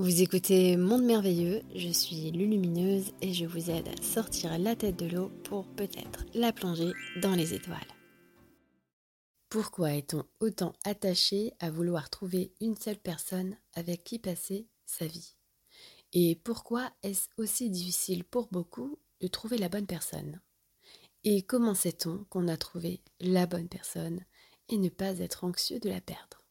Vous écoutez Monde Merveilleux, je suis Lulumineuse et je vous aide à sortir la tête de l'eau pour peut-être la plonger dans les étoiles. Pourquoi est-on autant attaché à vouloir trouver une seule personne avec qui passer sa vie? Et pourquoi est-ce aussi difficile pour beaucoup de trouver la bonne personne? Et comment sait-on qu'on a trouvé la bonne personne et ne pas être anxieux de la perdre?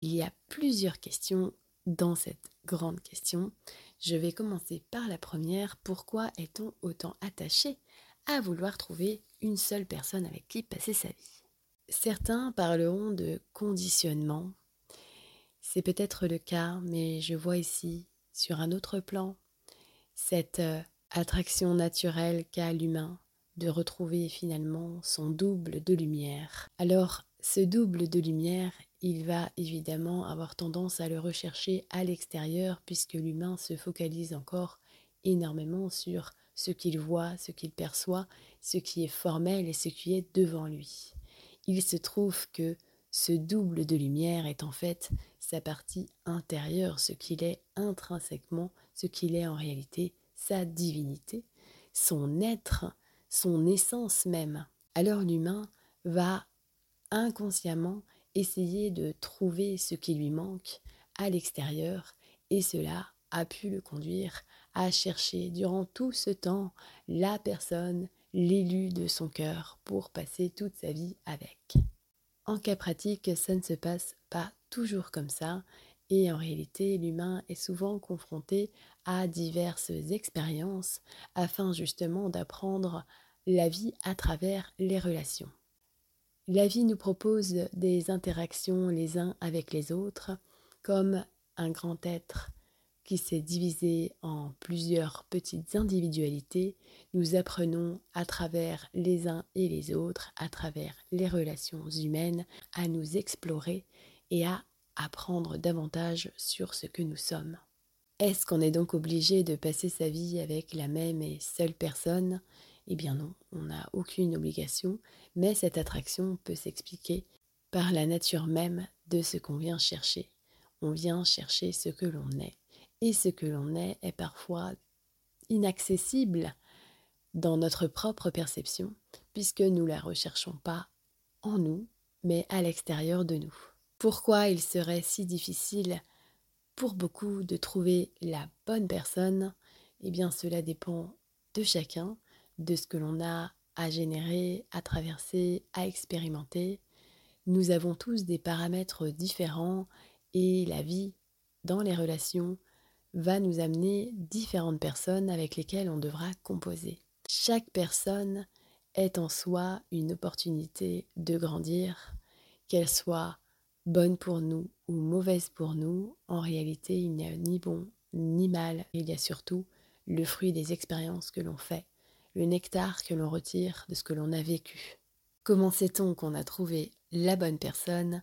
Il y a plusieurs questions dans cette grande question. Je vais commencer par la première. Pourquoi est-on autant attaché à vouloir trouver une seule personne avec qui passer sa vie? Certains parleront de conditionnement. C'est peut-être le cas, mais je vois ici, sur un autre plan, cette euh, attraction naturelle qu'a l'humain de retrouver finalement son double de lumière. Alors, ce double de lumière, il va évidemment avoir tendance à le rechercher à l'extérieur puisque l'humain se focalise encore énormément sur ce qu'il voit, ce qu'il perçoit, ce qui est formel et ce qui est devant lui. Il se trouve que ce double de lumière est en fait sa partie intérieure, ce qu'il est intrinsèquement, ce qu'il est en réalité, sa divinité, son être, son essence même. Alors l'humain va inconsciemment essayer de trouver ce qui lui manque à l'extérieur et cela a pu le conduire à chercher durant tout ce temps la personne, l'élu de son cœur pour passer toute sa vie avec. En cas pratique, ça ne se passe pas toujours comme ça et en réalité l'humain est souvent confronté à diverses expériences afin justement d'apprendre la vie à travers les relations. La vie nous propose des interactions les uns avec les autres, comme un grand être qui s'est divisé en plusieurs petites individualités, nous apprenons à travers les uns et les autres, à travers les relations humaines, à nous explorer et à apprendre davantage sur ce que nous sommes. Est-ce qu'on est donc obligé de passer sa vie avec la même et seule personne? Eh bien non, on n'a aucune obligation, mais cette attraction peut s'expliquer par la nature même de ce qu'on vient chercher. On vient chercher ce que l'on est, et ce que l'on est est parfois inaccessible dans notre propre perception, puisque nous ne la recherchons pas en nous, mais à l'extérieur de nous. Pourquoi il serait si difficile pour beaucoup de trouver la bonne personne? Eh bien cela dépend de chacun, de ce que l'on a à générer, à traverser, à expérimenter. Nous avons tous des paramètres différents et la vie dans les relations va nous amener différentes personnes avec lesquelles on devra composer. Chaque personne est en soi une opportunité de grandir, qu'elle soit bonne pour nous ou mauvaise pour nous. En réalité, il n'y a ni bon ni mal, il y a surtout le fruit des expériences que l'on fait le nectar que l'on retire de ce que l'on a vécu. Comment sait-on qu'on a trouvé la bonne personne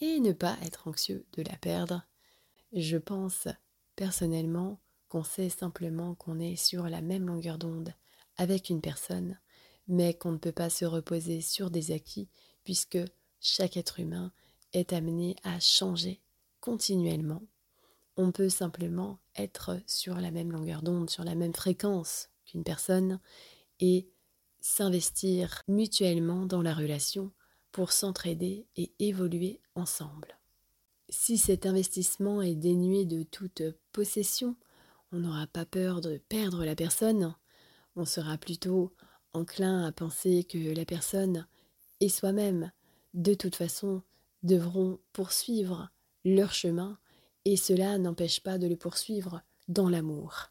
et ne pas être anxieux de la perdre? Je pense personnellement qu'on sait simplement qu'on est sur la même longueur d'onde avec une personne, mais qu'on ne peut pas se reposer sur des acquis puisque chaque être humain est amené à changer continuellement. On peut simplement être sur la même longueur d'onde, sur la même fréquence personne et s'investir mutuellement dans la relation pour s'entraider et évoluer ensemble. Si cet investissement est dénué de toute possession, on n'aura pas peur de perdre la personne, on sera plutôt enclin à penser que la personne et soi-même, de toute façon, devront poursuivre leur chemin, et cela n'empêche pas de le poursuivre dans l'amour.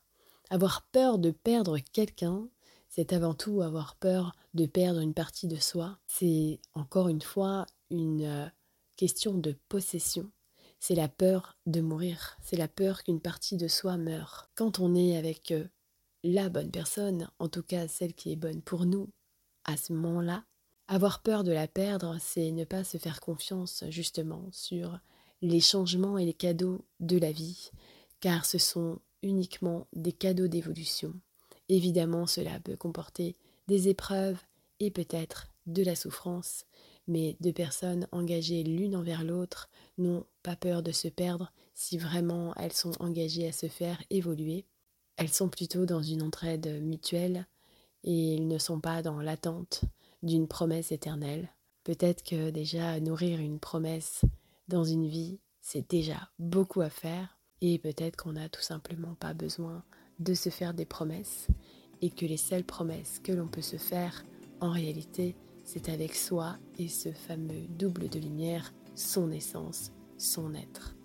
Avoir peur de perdre quelqu'un, c'est avant tout avoir peur de perdre une partie de soi. C'est encore une fois une euh, question de possession. C'est la peur de mourir. C'est la peur qu'une partie de soi meure. Quand on est avec euh, la bonne personne, en tout cas celle qui est bonne pour nous, à ce moment-là, avoir peur de la perdre, c'est ne pas se faire confiance justement sur les changements et les cadeaux de la vie, car ce sont uniquement des cadeaux d'évolution. Évidemment, cela peut comporter des épreuves et peut-être de la souffrance, mais deux personnes engagées l'une envers l'autre n'ont pas peur de se perdre si vraiment elles sont engagées à se faire évoluer. Elles sont plutôt dans une entraide mutuelle et ils ne sont pas dans l'attente d'une promesse éternelle. Peut-être que déjà nourrir une promesse dans une vie, c'est déjà beaucoup à faire et peut-être qu'on n'a tout simplement pas besoin de se faire des promesses et que les seules promesses que l'on peut se faire en réalité, c'est avec soi et ce fameux double de lumière, son essence, son être.